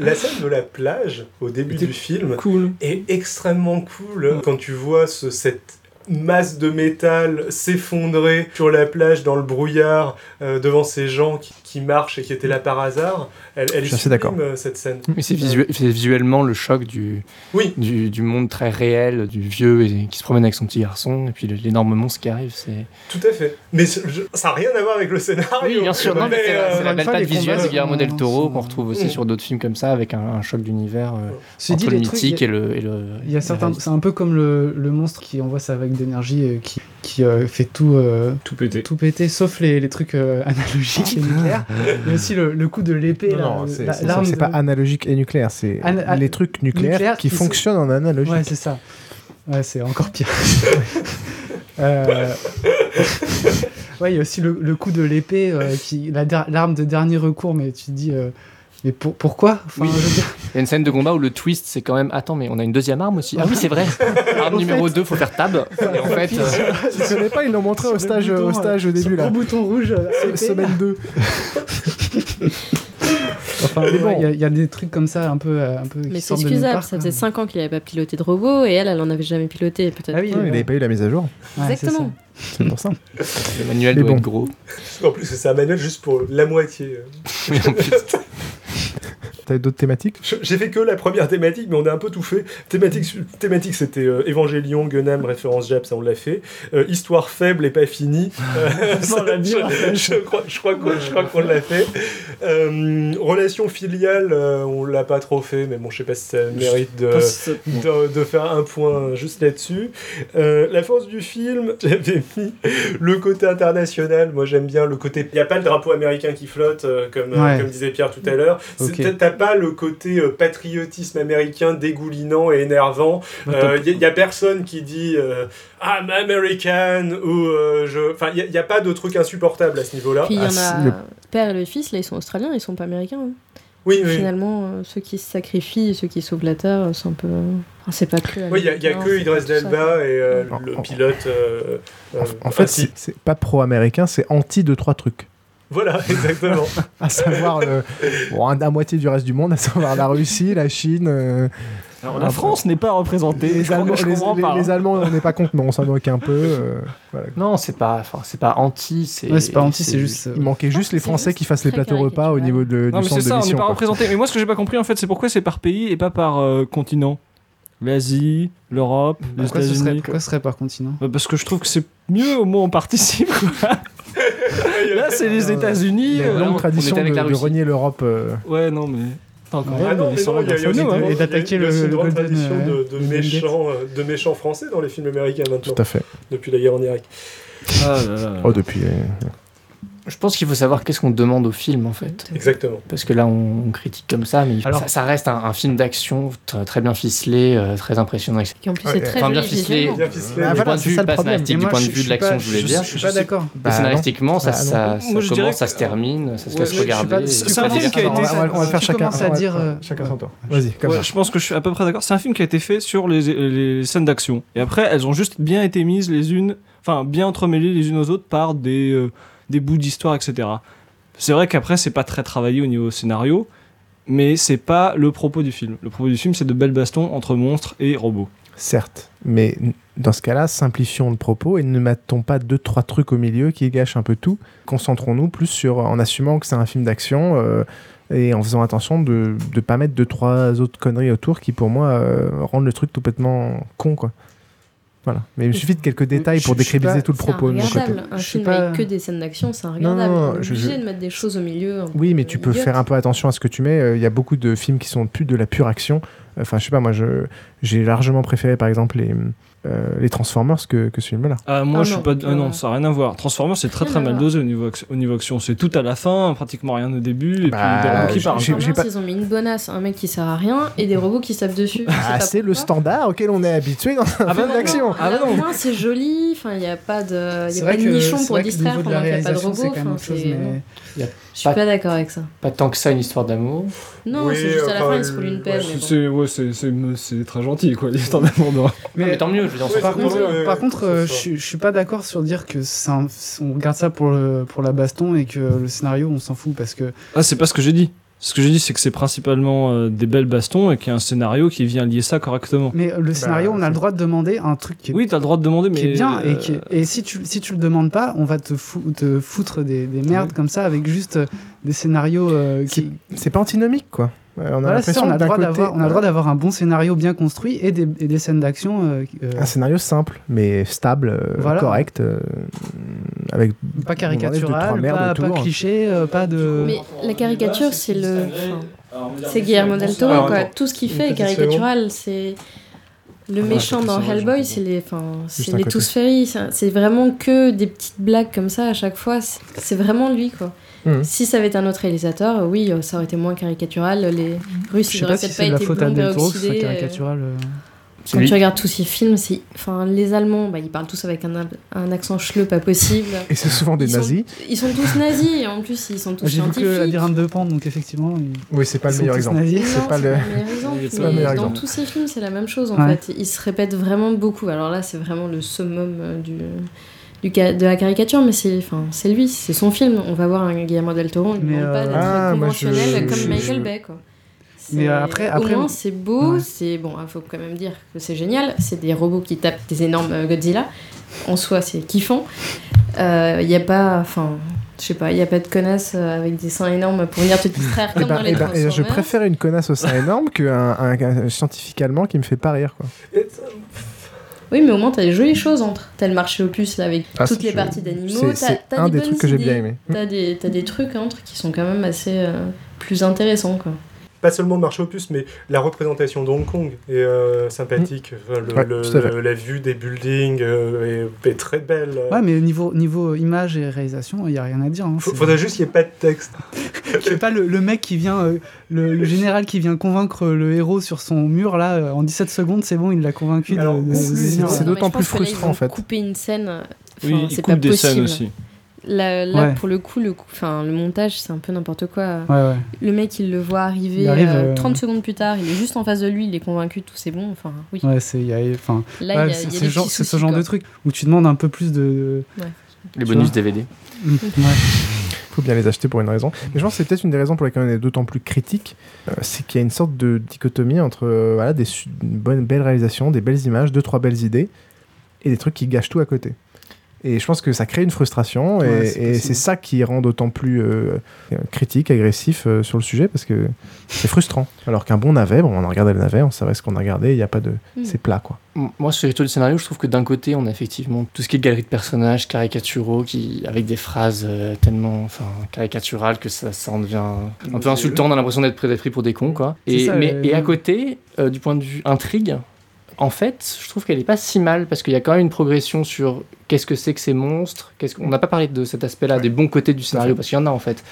La scène de la plage au début du film cool. est extrêmement cool quand tu vois ce, cette masse de métal s'effondrer sur la plage dans le brouillard euh, devant ces gens qui, qui marchent et qui étaient là par hasard. Elle, elle Je est suis d'accord. sublime, euh, cette scène. Mais c'est visu- c'est visuellement le choc du, Oui. du, du monde très réel, du vieux et, qui se promène avec son petit garçon, et puis l'énorme monstre qui arrive. C'est Tout à fait. Mais je- ça n'a rien à voir avec le scénario. oui, bien sûr. C'est euh, la- belle patte visuelle de Guillermo del Toro qu'on retrouve aussi Mm. sur d'autres films comme ça, avec un, un choc d'univers euh, dit, entre le trucs, mythique et le, et le. Il y a certains, c'est un peu comme le, le monstre qui envoie sa vague d'énergie euh, qui, qui euh, fait tout, euh, Tout pété. tout péter, sauf les, les trucs euh, analogiques et nucléaires. Il y a aussi le, le coup de l'épée, Non, c'est de- pas analogique et nucléaire, c'est les trucs nucléaires, qui fonctionnent en analogique. Ouais, c'est ça. Ouais, c'est encore pire. Euh, Ouais, il y a aussi le, le coup de l'épée, euh, qui la der- l'arme de dernier recours, mais tu te dis, euh, mais pour, pourquoi? Enfin, Oui. je veux dire, Il y a une scène de combat où le twist, c'est quand même Attends, mais on a une deuxième arme aussi. Ah oui, c'est vrai. Arme numéro fait- 2, faut faire tab. Et en fait, euh, Tu connais pas, ils l'ont montré au sur stage, bouton, au stage au début sur là. le bouton rouge. Semaine 2. Enfin, Mais ouais, bon. il y, a- il y a des trucs comme ça, un peu, euh, un peu. Mais c'est excusable, part, ça faisait 5 ans qu'il avait pas piloté de robot et elle, elle en avait jamais piloté. Peut-être. Ah oui, que- il n'avait pas eu la mise à jour. Ouais, Exactement. C'est pour ça. le manuel Mais doit bon. être gros. En plus, c'est un manuel juste pour la moitié. T'as d'autres thématiques? J'ai fait que la première thématique, mais on a un peu tout fait. Thématique, thématique c'était euh, Évangélion, Gunnam, référence Jab, ça on l'a fait. Euh, histoire faible et pas finie. Ça, je, je crois, je crois qu'on je crois qu'on l'a fait. Euh, relation filiale, euh, on l'a pas trop fait, mais bon, je sais pas si ça mérite de, de, de faire un point juste là-dessus. La force du film, j'avais mis le côté international. Moi, j'aime bien le côté. Il n'y a pas le drapeau américain qui flotte, comme, Ouais. comme disait Pierre tout à l'heure. C'est- Ok. t'as- T'as pas le côté euh, patriotisme américain dégoulinant et énervant. Il n'y a, personne qui dit euh, I'm American ou euh, je. Enfin, il n'y a, pas de truc insupportable à ce niveau-là. Puis il y Ah, en c'est a. le- Père et le fils, là, ils sont australiens, ils sont pas américains. hein. Oui, oui. Finalement, euh, ceux qui se sacrifient et ceux qui sauvent la Terre, euh, c'est un peu. Enfin, c'est pas que. Oui, il n'y a, y a américain, que Idris tout ça. Elba et euh, En- le en- pilote. euh, euh, En fait, c'est c'est pas pro-américain, c'est anti deux trois trucs. Voilà, exactement. À savoir, euh, bon, un- la moitié du reste du monde, à savoir la Russie, la Chine. euh, Alors, la France n'est pas représentée. les, je Allemands, je les- pas. les Allemands, on n'est pas contre, mais on s'en moque un peu. euh, voilà. Non, c'est pas, enfin, c'est pas anti. C'est Ouais, c'est pas anti, c'est juste. euh, Il manquait juste que les Français juste qui fassent les plateaux repas au niveau de, Non, du mais c'est centre de ça, on n'est mission. pas quoi. représenté. Mais moi, ce que j'ai pas compris, en fait, c'est pourquoi c'est par pays et pas par euh, continent? L'Asie, l'Europe, les Pourquoi ce serait, États-Unis? pourquoi ce serait par continent? Bah, Parce que je trouve que c'est mieux, au moins on participe. quoi. Là, c'est les Euh, États-Unis. Euh, longue tradition de, renier l'Europe. euh, Ouais, non, mais. Même, Ah non, mais non, il y a, aussi nous, des- Et d'attaquer le- une le grande Golden, tradition euh, de, de Golden méchants, euh, de méchants français dans les films américains maintenant, tout à fait. depuis la guerre en Irak. Ah là là. Oh, depuis. euh, Je pense qu'il faut savoir qu'est-ce qu'on demande au film en fait. Exactement. Parce que là, on, on critique comme ça, mais Alors- ça, ça reste un, un film d'action très, très bien ficelé, euh, très impressionnant. etc. Qui en plus Ouais, est très enfin, bien ficelé. Bien ficelé. Ah, du voilà, point de c'est vue pas scénaristique, Et du point de vue de l'action, je voulais dire. Je suis pas d'accord. Bah, scénaristiquement, ça, Bah, ça, commence, ça se termine, ça se Ouais, laisse regarder. et c'est C'est un film qui a été- on va, faire chacun, à dire, euh, chacun ouais. son tour. Vas-y, Ouais, je pense que je suis à peu près d'accord. C'est un film qui a été fait sur les, les scènes d'action. Et après, elles ont juste bien été mises les unes, enfin, bien entremêlées les unes aux autres par des, euh, des bouts d'histoire, etc. C'est vrai qu'après, c'est pas très travaillé au niveau scénario, mais c'est pas le propos du film. Le propos du film, c'est de belles bastons entre monstres et robots. Certes, mais dans ce cas-là, simplifions le propos et ne mettons pas deux, trois trucs au milieu qui gâchent un peu tout. Concentrons-nous plus sur, en assumant que c'est un film d'action euh, et en faisant attention de ne pas mettre deux, trois autres conneries autour qui, pour moi, euh, rendent le truc complètement con, quoi. Voilà. Mais il me suffit de quelques détails pour décrédibiliser tout le propos de mon côté. regardable. Un film pas- avec que des scènes d'action, c'est un Non, regardable. non, On est je- obligé je- de mettre des choses au milieu. un Oui, mais tu peux faire un peu attention à ce que tu mets. Euh, Il y a beaucoup de films qui sont plus de la pure action. Enfin, je sais pas, moi, j'ai largement préféré, par exemple, les, euh, les Transformers que, que ce film-là. Ah, moi, Ah je suis pas. euh, ah non, ça n'a rien à voir. Transformers, c'est très très mal dosé au niveau, au niveau action. C'est tout à la fin, pratiquement rien au début, et Bah, puis des robots qui parlent. Transformers, pas- Ils ont mis une bonasse, un mec qui sert à rien et des robots qui tapent dessus. Ah, c'est le standard auquel on est habitué dans un Ah bah film non, d'action. Ah bah Là, non. c'est joli. Enfin, il n'y a pas de, il y a pas de nichon pour distraire qu'il n'y a pas de mais- Je suis pas d'accord avec ça. Pas tant que ça une histoire d'amour. Non, Oui, c'est juste à la fin, ils se roulent une pelle. C'est ouais, c'est- c'est c'est très gentil, quoi, l'histoire d'amour. de- Mais, mais tant mieux, je veux dire, Par c'est contre, euh, je, suis- je suis pas d'accord sur dire que on regarde ça pour, le, pour la baston et que le scénario, on s'en fout parce que Ah, c'est pas ce que j'ai dit. Ce que j'ai dit, c'est que c'est principalement euh, des belles bastons et qu'il y a un scénario qui vient lier ça correctement. Mais le scénario, on a le droit de demander un truc qui est, Oui, t'as le droit de demander, mais. qui est bien. euh, Et, qui est- et si, tu, si tu le demandes pas, on va te, fou- te foutre des, des merdes comme ça avec juste euh, des scénarios euh, qui. C'est pas antinomique, quoi. On a Voilà, l'impression on a le d'un droit côté, d'avoir- on a le droit d'avoir un bon scénario bien construit et des, et des scènes d'action. euh, euh, un scénario simple, mais stable, euh, Voilà. correct, euh, avec pas caricatural, merdes pas, pas cliché, euh, pas de. Mais la caricature, c'est le. enfin, c'est Guillermo del Toro, quoi. Tout ce qu'il fait est caricatural. C'est. Le méchant c'est dans Hellboy, c'est les, enfin, c'est les Fairy. C'est- vraiment que des petites blagues comme ça à chaque fois. C'est- C'est vraiment lui, quoi. Mhm. Si ça avait été un autre réalisateur, oui, euh, ça aurait été moins caricatural. Les Russes, Je ils sais auraient pas si peut-être c'est pas été faute à blondes et Del Toro que ce soit oxydés. euh, caricatural. euh. Quand tu regardes tous ces films, c'est, enfin, les Allemands, bah, ils parlent tous avec un, un accent chleu pas possible. Et c'est souvent des Ils sont- nazis. Ils sont tous nazis et en plus ils sont tous J'ai vu que scientifiques. Labyrinthe de Pan, donc effectivement. ils- Oui, c'est pas le meilleur. Non, C'est pas le- meilleur exemple, C'est pas le meilleur dans exemple. tous ces films, c'est la même chose en Ouais. fait. Ils se répètent vraiment beaucoup. Alors là, c'est vraiment le summum euh, du, du ca- de la caricature, mais c'est, enfin, c'est lui, c'est son film. On va voir un Guillermo del Toro, il ne demande pas euh, d'être Ah, je- conventionnel je- comme je- Michael je- Bay, quoi. C'est- Mais, euh, après- après- au moins c'est beau, Ouais. c'est bon. Il faut quand même dire que c'est génial. C'est des robots qui tapent des énormes euh, Godzilla. En soi, c'est kiffant. Il n'y a pas, enfin, je sais pas, il y a pas de connasse euh, avec des seins énormes pour venir te distraire Eh comme ben, dans les eh ben, eh, je Transformers. préfère une connasse au sein énorme qu'un un, un scientifique allemand qui me fait pas rire. Quoi. Oui, mais au moins, t'as des jolies choses entre. T'as le marché opus là, avec Ah, toutes les parties d'animaux. C'est un des trucs que j'ai bien aimé. T'as des, des trucs entre qui sont quand même assez euh, plus intéressants, quoi. Pas seulement le marché opus, mais la représentation de Hong Kong est euh, sympathique. Enfin, le- Ouais, la vue des buildings euh, est, est très belle. Ouais, mais niveau, niveau image et réalisation, il n'y a rien à dire. Hein. Faut- Faudrait juste qu'il n'y ait pas de texte. C'est pas le, le mec qui vient, euh, le, le général qui vient convaincre le héros sur son mur, là, euh, en 17 secondes, c'est bon, il l'a convaincu. c'est- d'autant je plus frustrant, en fait. couper une scène. Oui, il c'est coupe pas des scènes possible. aussi. Là, là Ouais. pour le coup, le, coup- enfin, le montage, c'est un peu n'importe quoi. Ouais, ouais. Le mec, il le voit arriver arrive, euh, euh, 30 secondes plus tard, il est juste en face de lui, il est convaincu, tout c'est bon. Enfin, oui. Ouais, c'est ce genre quoi. de truc où tu demandes un peu plus de. Les bonus vois. DVD. Ouais. faut bien les acheter pour une raison. Mais je pense que c'est peut-être une des raisons pour lesquelles on est d'autant plus critique, euh, c'est qu'il y a une sorte de dichotomie entre euh, voilà, des su- une bonne, belle réalisation, des belles images, deux, trois belles idées, et des trucs qui gâchent tout à côté. Et je pense que ça crée une frustration, Ouais, et c'est ça qui rend d'autant plus euh, critique, agressif euh, sur le sujet, parce que c'est frustrant. Alors qu'un bon navet, bon, on a regardé le navet, on savait ce qu'on a regardé, il n'y a pas de... Mm. C'est plat, quoi. Moi, sur les taux de scénario, je trouve que d'un côté, on a effectivement tout ce qui est galerie de personnages caricaturaux, qui, avec des phrases euh, tellement enfin, caricaturales que ça, ça en devient un peu insultant. On a l'impression d'être pris- pris pour des cons, quoi. Et, ça, mais, euh, et à côté, euh, du point de vue intrigue, en fait, je trouve qu'elle est pas si mal parce qu'il y a quand même une progression sur qu'est-ce que c'est que ces monstres. Qu'on n'a pas parlé de cet aspect-là, des bons côtés du scénario, parce qu'il y en a en fait.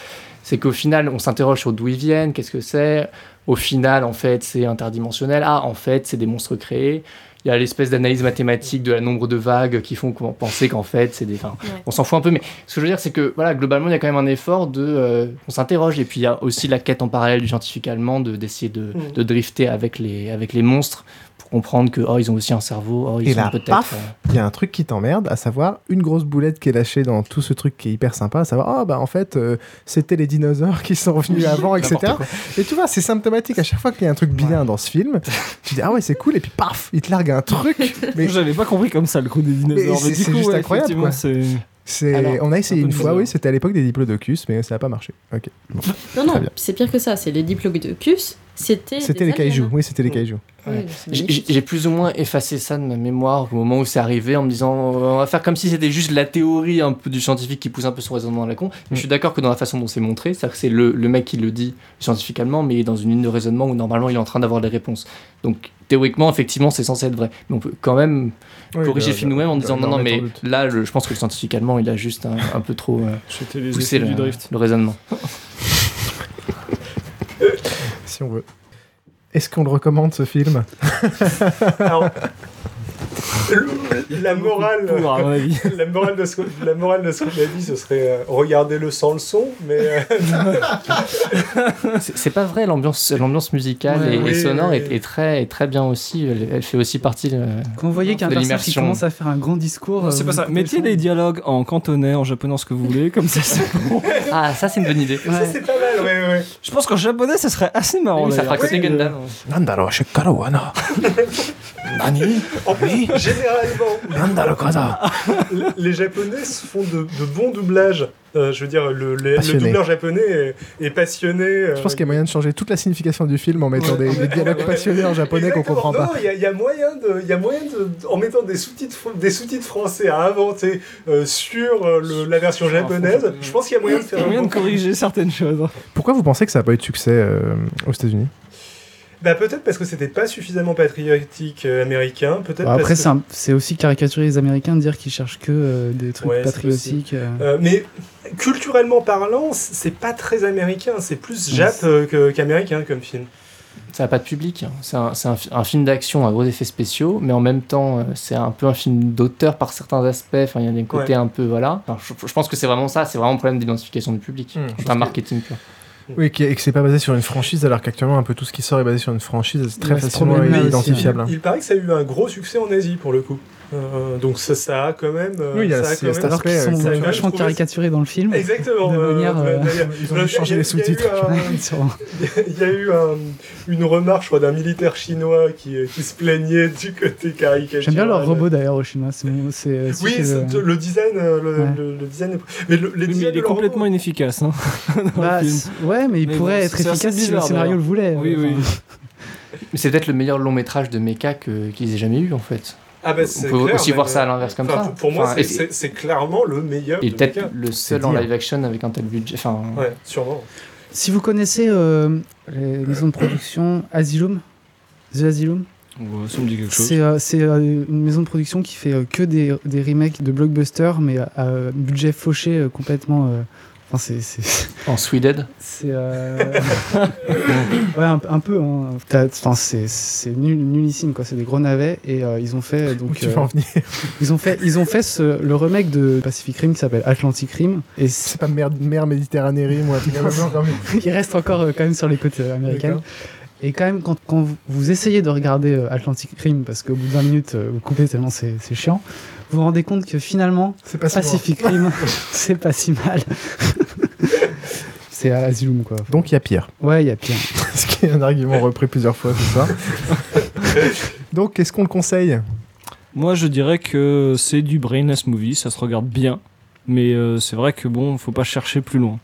C'est qu'au final, on s'interroge sur d'où ils viennent, qu'est-ce que c'est. Au final, en fait, c'est interdimensionnel. Ah, en fait, c'est des monstres créés. Il y a l'espèce d'analyse mathématique de la nombre de vagues qui font qu'on- penser qu'en fait, c'est des. Enfin, Ouais. on s'en fout un peu, mais ce que je veux dire, c'est que voilà, globalement, il y a quand même un effort de. euh, on s'interroge, et puis il y a aussi la quête en parallèle du scientifique allemand de- d'essayer de, Mm. de drifter avec les, avec les monstres pour comprendre que, oh, ils ont aussi un cerveau, oh, ils Et là, peut-être. paf euh, Il y a un truc qui t'emmerde, à savoir une grosse boulette qui est lâchée dans tout ce truc qui est hyper sympa, à savoir, oh bah en fait, euh, c'était les dinosaures qui sont revenus avant, etc. Et tu vois, c'est symptomatique à chaque fois qu'il y a un truc bien dans ce film, tu dis, ah ouais, c'est cool, et puis paf, il te largue un truc. Mais J'avais pas compris comme ça le coup des dinosaures. c'est- Mais, du c'est coup, juste ouais, incroyable, quoi. c'est. c'est... Alors, on a essayé un une fois, bizarre. oui, c'était à l'époque des diplodocus, mais ça n'a pas marché. Ok. Bon. Non, non, c'est pire que ça. C'est les diplodocus. C'était. Les kaiju, aliens. oui, c'était les Ouais. kaiju. Oui, Ouais. c'est J'ai- plus ou moins effacé ça de ma mémoire au moment où c'est arrivé en me disant on va faire comme si c'était juste la théorie un peu du scientifique qui pousse un peu son raisonnement à la con. Mais Mm. je suis d'accord que dans la façon dont c'est montré, c'est-à-dire que c'est le, le mec qui le dit scientifiquement, mais il est dans une ligne de raisonnement où normalement il est en train d'avoir des réponses. Donc théoriquement, effectivement, c'est censé être vrai. Mais on peut quand même corriger le film nous-mêmes en disant non, non, mais là, le- je pense que le scientifique allemand, il a juste un, un peu trop euh, les poussé le, du drift. le raisonnement. Si on veut. Est-ce qu'on le recommande ce film? Alors, le- la morale. Pour, à mon avis. La morale, de ce, que- la morale de ce qu'on a dit, ce serait euh, regardez-le sans le son, mais euh, C'est pas vrai, l'ambiance l'ambiance musicale Ouais, et, et sonore oui. Est, est très, est très bien aussi. Elle, elle fait aussi partie. de- Quand vous voyez qu'un personnage qui commence à faire un grand discours. euh, C'est pas vous ça. coupez Mettez des dialogues en cantonais, en japonais, en ce que vous voulez, comme ça c'est bon. Ah, ça c'est une bonne idée. ça c'est pas mal. ouais, ouais. Je pense qu'en japonais, ça serait assez marrant. Oui, ça fera côté Gundam. Nandaro, shekaro wana. Nani? En plus, généralement, Nandaro kada. les Japonais se font de, de bons doublages. Euh, je veux dire, le, le- doubleur japonais est, est passionné. euh, Je pense qu'il y a moyen de changer toute la signification du film en mettant des, des dialogues passionnés en japonais qu'on comprend pas. non, Il y, a- il y a moyen, de, il y a moyen de, en mettant des sous-titres, des sous-titres français à inventer euh, sur euh, le- la version japonaise. Je pense qu'il y a moyen de Il y faire moyen de corriger certaines choses. Pourquoi vous pensez que ça n'a pas eu de succès euh, aux États-Unis? Bah, peut-être parce que c'était pas suffisamment patriotique euh, américain. Peut-être Bah, après, parce que- c'est un- c'est aussi caricaturer les Américains de dire qu'ils cherchent que euh, des trucs Ouais, patriotiques. euh. Euh, mais culturellement parlant, c'est pas très américain, c'est plus Jap que- qu'américain comme film. Ça n'a pas de public. hein. C'est un, c'est un fi- un film d'action à gros effets spéciaux, mais en même temps, c'est un peu un film d'auteur par certains aspects. Enfin, il y a des côtés Ouais. un peu. Voilà. Enfin, je, je pense que c'est vraiment ça. C'est vraiment un problème d'identification du public. Pense un que- marketing pur. Oui, qui- et que c'est pas basé sur une franchise, alors qu'actuellement, un peu tout ce qui sort est basé sur une franchise, c'est très Ouais, facilement identifiable. hein. Il paraît que ça a eu un gros succès en Asie pour le coup. Euh, donc ça, ça a quand même. euh, Oui, il y a- ça a cet même- Alors qu'ils aspect, sont euh, vachement trouvé- caricaturés dans le film. Exactement. de euh, manière, euh, d'ailleurs, Ils ont dû changer les sous-titres. Il y a eu un- une remarque, je crois, d'un militaire chinois qui, euh, qui se plaignait du côté caricatural. J'aime bien leur robot d'ailleurs au chinois. C'est mon- c'est, euh, celui Oui, qui est le- le design, euh, le, Ouais. le- le design. est- Mais le, les Mais il est complètement robot- inefficace. Hein, dans Bah, le film. c'est- ouais, mais il Mais pourrait bon, être efficace si le scénario le voulait. Oui, euh, oui. c'est peut-être le meilleur long métrage de mecha qu'ils aient jamais eu en fait. Ah bah, On peut clair, aussi voir ça à l'inverse comme ça. Pour, moi, Enfin, c'est- clairement le meilleur. Et peut-être le seul en live action avec un tel budget. Enfin, Ouais, sûrement. Si vous connaissez euh, les maisons de production Asylum, The Asylum, Ouais, ça me dit quelque chose. c'est euh, euh, une maison de production qui fait euh, que des, des remakes de blockbusters, mais à, budget fauché euh, complètement. Euh, Enfin, c'est- c'est. en Sweden. C'est. euh, ouais, un, un peu. Hein. T'as- Enfin, c'est c'est nul, nullissime, quoi. C'est des gros navets. Et euh, ils ont fait. Où Donc, tu euh, veux en venir ils ont fait, ils ont fait ce- le remake de Pacific Rim qui s'appelle Atlantic Rim. Et c'est- pas mer, mer Méditerranée Rim ou un truc comme ça quand même. il reste encore euh, quand même sur les côtes euh, américaines. D'accord. Et quand même, quand, quand vous, essayez de regarder euh, Atlantic Rim, parce qu'au bout de 20 minutes, euh, vous coupez tellement c'est c'est chiant, vous vous rendez compte que finalement, C'est pas si loin. Pacific Rim, c'est pas si mal. c'est à Asylum, quoi. Donc il y a pire. Ouais, il y a pire. Ce qui est un argument repris plusieurs fois ce soir. Donc qu'est-ce qu'on le conseille? Moi, je dirais que c'est du brainless movie, ça se regarde bien. Mais euh, c'est vrai que bon, faut pas chercher plus loin.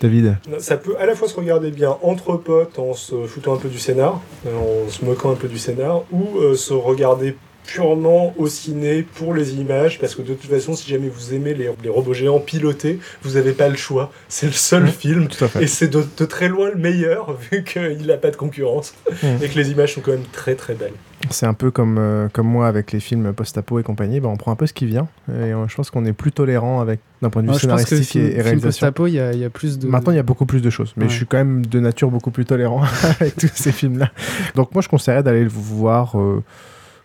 David Ça peut à la fois se regarder bien entre potes en se foutant un peu du scénar, euh, en se moquant un peu du scénar, ou euh, se regarder purement au ciné pour les images, parce que de toute façon, si jamais vous aimez les, les robots géants pilotés, vous n'avez pas le choix. C'est le seul Mmh, film, Tout à fait. et c'est de, de très loin le meilleur, vu qu'il n'a pas de concurrence, Mmh. et que les images sont quand même très très belles. C'est un peu comme, euh, comme moi avec les films post-apo et compagnie, bah, on prend un peu ce qui vient. Et euh, je pense qu'on est plus tolérant avec d'un point de vue je pense que scénaristique film, et, réalisation. post-apo, il y, a- il y a plus de. Maintenant, il y a beaucoup plus de choses, mais Ouais. je suis quand même de nature beaucoup plus tolérant avec tous ces films-là. Donc moi, je conseillerais d'aller le voir. euh,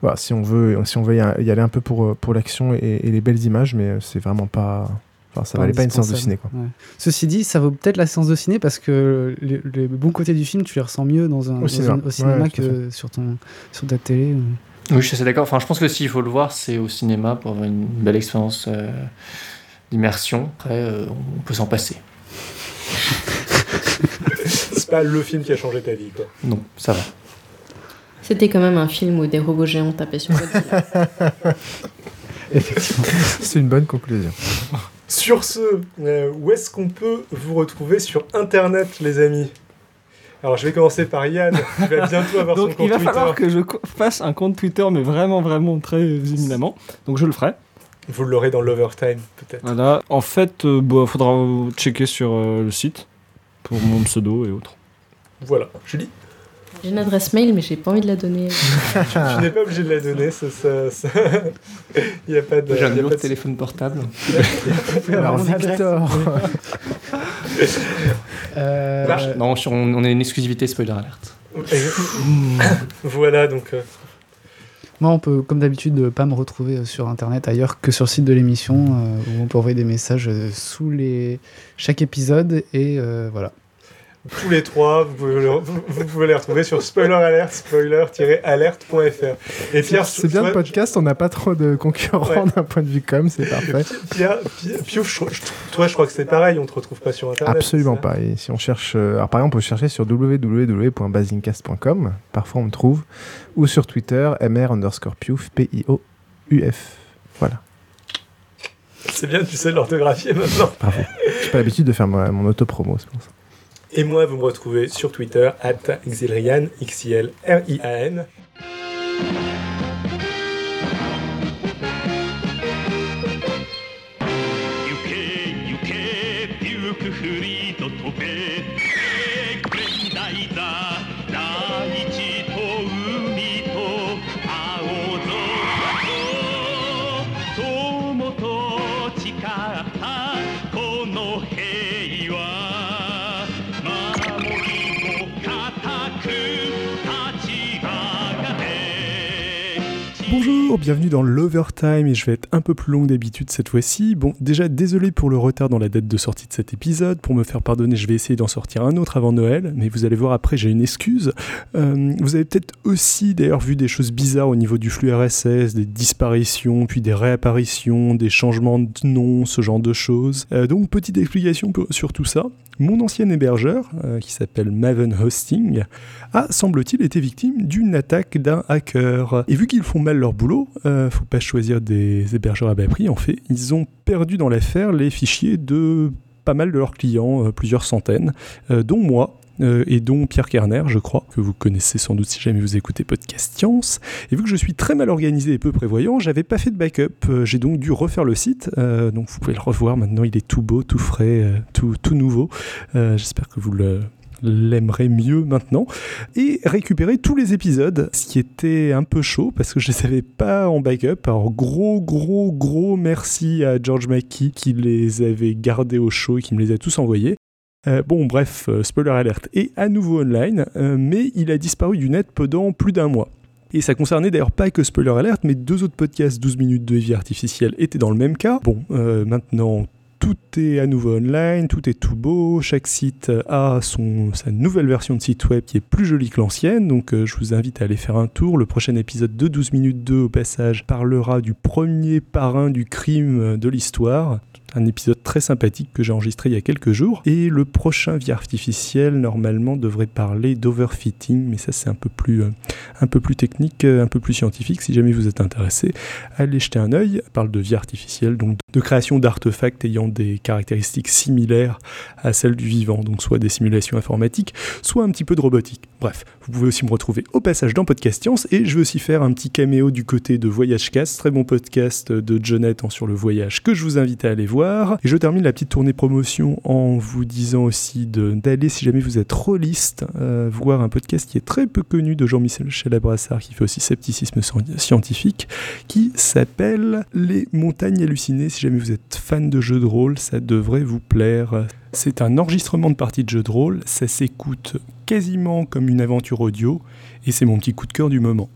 voilà, si on veut, si on veut y aller un peu pour, pour l'action et, et les belles images, mais c'est vraiment pas. Enfin, ça Pas valait pas une séance de ciné, quoi. Ouais. Ceci dit, ça vaut peut-être la séance de ciné parce que les, les bons côtés du film, tu les ressens mieux dans un, Au dans cinéma. un- au cinéma Ouais, tout à que sur, ton, sur ta télé. ou- Oui, je suis assez d'accord. Enfin, je pense que s'il faut le voir, c'est au cinéma pour avoir une belle expérience euh, d'immersion. Après, euh, on peut s'en passer. C'est pas le film qui a changé ta vie, quoi. Non, ça va. C'était quand même un film où des robots géants tapaient sur. Effectivement. C'est une bonne conclusion. Sur ce, euh, où est-ce qu'on peut vous retrouver sur Internet, les amis? Alors, je vais commencer par Yann, qui va bientôt avoir son Donc compte il va Twitter. falloir que je fasse un compte Twitter, mais vraiment, vraiment très éminemment. Donc je le ferai. Vous l'aurez dans l'overtime, peut-être. Voilà. En fait, euh, bah, faudra checker sur euh, le site pour mon pseudo et autres. Voilà, Julie. J'ai une adresse mail, mais j'ai pas envie de la donner. Tu n'es pas obligé de la donner, ça, ça, ça- il n'y a pas de... J'ai un numéro de téléphone portable. Alors. Victor, Euh, Bah, Non, sur- on, on est une exclusivité spoiler alerte. voilà, donc... euh, Moi, on peut, comme d'habitude, euh, pas me retrouver euh, sur Internet ailleurs que sur le site de l'émission, euh, où on peut envoyer des messages sous les... chaque épisode. Et euh, voilà. Tous les trois, vous pouvez, le- vous- vous pouvez les retrouver sur spoiler alert, spoiler-alert.fr. Et Pierre, C'est bien le podcast, on n'a pas trop de concurrents Ouais. d'un point de vue com, c'est parfait. Pierre, Pierre- Piouf, je- je- toi, je crois que c'est pareil, on te retrouve pas sur Internet. Absolument pas. Et si on cherche, euh, alors par exemple, on peut chercher sur www.basingcast.com, parfois on me trouve, ou sur Twitter, mr underscore piouf, P-I-O-U-F. Voilà. C'est bien, tu sais l'orthographier maintenant. Bravo. J'ai pas l'habitude de faire ma- mon auto-promo, c'est pour ça. Et moi, vous me retrouvez sur Twitter, at Xilrian, X-I-L-R-I-A-N. Bienvenue dans l'Overtime et je vais être un peu plus long que d'habitude cette fois-ci. Bon, déjà désolé pour le retard dans la date de sortie de cet épisode. Pour me faire pardonner, je vais essayer d'en sortir un autre avant Noël, mais vous allez voir après, j'ai une excuse. Euh, vous avez peut-être aussi d'ailleurs vu des choses bizarres au niveau du flux RSS, des disparitions, puis des réapparitions, des changements de nom, ce genre de choses. Euh, donc, petite explication sur tout ça. Mon ancien hébergeur, euh, qui s'appelle Maven Hosting, a, semble-t-il, été victime d'une attaque d'un hacker. Et vu qu'ils font mal leur boulot, euh, faut pas choisir des hébergeurs à bas prix, en fait, ils ont perdu dans l'affaire les fichiers de pas mal de leurs clients, euh, plusieurs centaines, euh, dont moi. euh, et dont Pierre Kerner, je crois, que vous connaissez sans doute si jamais vous écoutez Podcast Science. Et vu que je suis très mal organisé et peu prévoyant, j'avais pas fait de backup. J'ai donc dû refaire le site. Donc vous pouvez le revoir maintenant, il est tout beau, tout frais, tout, tout nouveau. J'espère que vous le l'aimerez mieux maintenant et récupérer tous les épisodes ce qui était un peu chaud parce que je les avais pas en backup. Alors gros gros gros merci à George McKee qui les avait gardés au chaud et qui me les a tous envoyés. Euh, bon bref euh, spoiler alert est à nouveau online euh, mais il a disparu du net pendant plus d'un mois. Et ça concernait d'ailleurs pas que Spoiler Alert, mais deux autres podcasts 12 minutes de vie artificielle étaient dans le même cas. Bon, euh, maintenant tout est à nouveau online, tout est tout beau, chaque site a sa nouvelle version de site web qui est plus jolie que l'ancienne, donc euh, je vous invite à aller faire un tour. Le prochain épisode de 12 minutes 2 au passage parlera du premier parrain du crime de l'histoire. Un épisode très sympathique que j'ai enregistré il y a quelques jours. Et le prochain vie artificielle, normalement, devrait parler d'overfitting, mais ça c'est un peu plus, euh, un peu plus technique, un peu plus scientifique. Si jamais vous êtes intéressé, allez jeter un œil. Parle de vie artificielle, donc de création d'artefacts ayant des caractéristiques similaires à celles du vivant, donc soit des simulations informatiques, soit un petit peu de robotique. Bref, vous pouvez aussi me retrouver au passage dans Podcast Science et je vais aussi faire un petit caméo du côté de Voyage Cast, très bon podcast de Jonathan sur le voyage que je vous invite à aller voir. Et je termine la petite tournée promotion en vous disant aussi d'aller, si jamais vous êtes rôliste, euh, voir un podcast qui est très peu connu de Jean-Michel Abrassard qui fait aussi scepticisme sci- scientifique qui s'appelle Les montagnes hallucinées. Jamais vous êtes fan de jeux de rôle, ça devrait vous plaire. C'est un enregistrement de partie de jeux de rôle, ça s'écoute quasiment comme une aventure audio, et c'est mon petit coup de cœur du moment.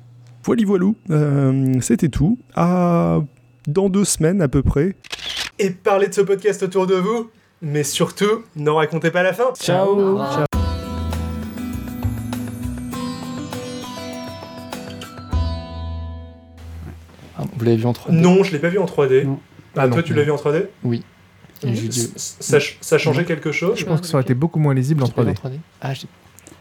Voilà, voilou, euh, c'était tout. À dans deux semaines à peu près. Et parlez de ce podcast autour de vous, mais surtout, n'en racontez pas la fin. Ciao. Ah, vous l'avez vu en 3D Non, je l'ai pas vu en 3D. Non. Ah, toi, non. tu l'as vu en 3D Les jeux vidéo. ça, ça changeait quelque chose Je pense que ça aurait été beaucoup moins lisible en Tu l'as vu 3D. Ah, j'ai-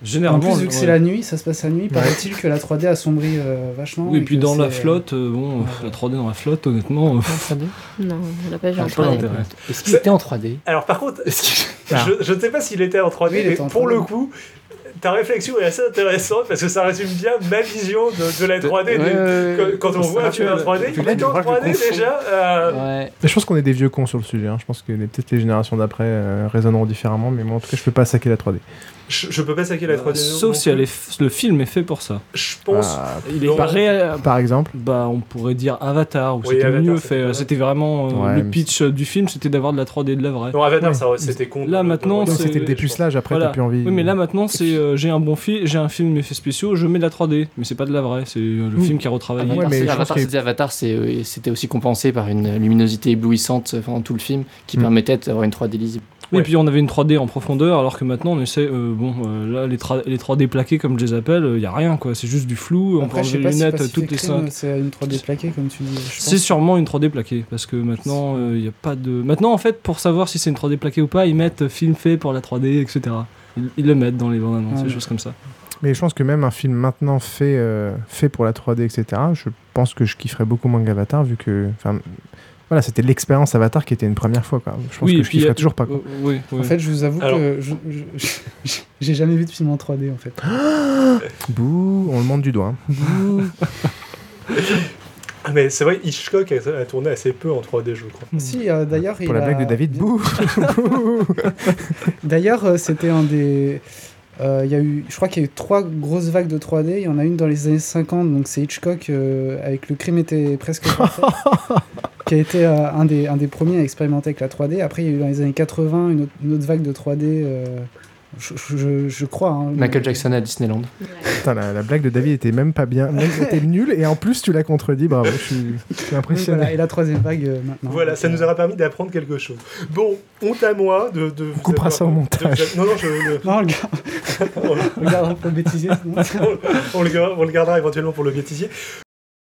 En Généralement, plus, vu que c'est ouais. la nuit, ça se passe la nuit, paraît-il que la 3D assombrit euh, vachement. Oui, et puis que dans la c'est, euh, flotte, euh, bon, euh, la 3D dans la flotte, honnêtement, euh, en 3D Non, on l'a pas vu en pas 3D. d'intérêt. Est-ce qu'il C'est- était en 3D Alors par contre, je, je ne sais pas s'il était en 3D, Oui, il mais était en pour 3D. le coup, ta réflexion est assez intéressante parce que ça résume bien ma vision de, de la 3D. de- quand, quand on voit un film en 3D, il je en crois que je 3D confonds. déjà. euh, Ouais. Mais je pense qu'on est des vieux cons sur le sujet. hein. Je pense que peut-être les générations d'après euh, raisonneront différemment, mais moi en tout cas, je peux pas saquer la 3D. je, je peux pas saquer la 3D. non sauf si elle est le film est fait pour ça. Je pense. Ah, Il est pas réel- par exemple. Bah, on pourrait dire Avatar, où Oui, c'était mieux fait. C'était vraiment. euh, Ouais, le pitch euh, du film, c'était d'avoir de la 3D et de la vraie. Non, Avatar, c'était con. Là, maintenant, c'était le dépucelage, après Voilà. t'as plus envie. Oui, mais là maintenant, c'est euh, j'ai un bon film, j'ai un film effets spéciaux, je mets de la 3D, mais c'est pas de la vraie, c'est euh, le film qui a retravaillé. Ouais, Avatar, mais Avatar, c'était Avatar, euh, c'était aussi compensé par une luminosité éblouissante pendant tout le film qui Mm. permettait d'avoir une 3D lisible. Oui, Ouais. et puis on avait une 3D en profondeur, alors que maintenant on essaie. euh, bon, euh, là, les, tra- les 3D plaqués, comme je les appelle, il y a rien, quoi. C'est juste du flou. on Après, les si lunettes, Pacific toutes les Rim, 5. C'est une 3D plaquée, comme tu dis. C'est sûrement une 3D plaquée, parce que maintenant, il n'y a pas de. Maintenant, en fait, pour savoir si c'est une 3D plaquée ou pas, ils mettent film fait pour la 3D, etc. Ils, ils le mettent dans les bandes annonces, Ah, des choses comme ça. Mais je pense que même un film maintenant fait, euh, fait pour la 3D, etc., je pense que je kifferais beaucoup moins qu'Avatar, vu que. Enfin, voilà, c'était l'expérience Avatar qui était une première fois, quoi. Je pense Oui, que je kifferais toujours pas, quoi. Euh, oui, oui. En fait, je vous avoue Alors- que j'ai jamais vu de film en 3D en fait. Bouh, on le monte du doigt. hein. Ah, mais c'est vrai, Hitchcock a, a tourné assez peu en 3D, je crois. Si, euh, d'ailleurs, il Pour la a- blague de David, bouh D'ailleurs, euh, c'était un des. euh, Il y a eu, je crois qu'il y a eu trois grosses vagues de 3D. Il y en a une dans les années 50, donc c'est Hitchcock euh, avec Le crime était presque parfait, qui a été euh, un, des, un des premiers à expérimenter avec la 3D. Après, il y a eu dans les années 80 une autre, une autre vague de 3D. Euh, je, je- je crois. hein. Michael Jackson à Disneyland. Putain, la, la blague de David était même pas bien. Même était nulle, et en plus, tu l'as contredit, bravo, je suis, je suis impressionné. voilà, et la troisième vague euh, maintenant. Voilà, ça nous aura permis d'apprendre quelque chose. Bon, honte à moi de. de On coupera ça au montage. Non, non, je, le- Non, le gars, on, un peu bêtisier. sinon. on le, on le gardera éventuellement pour le bêtisier.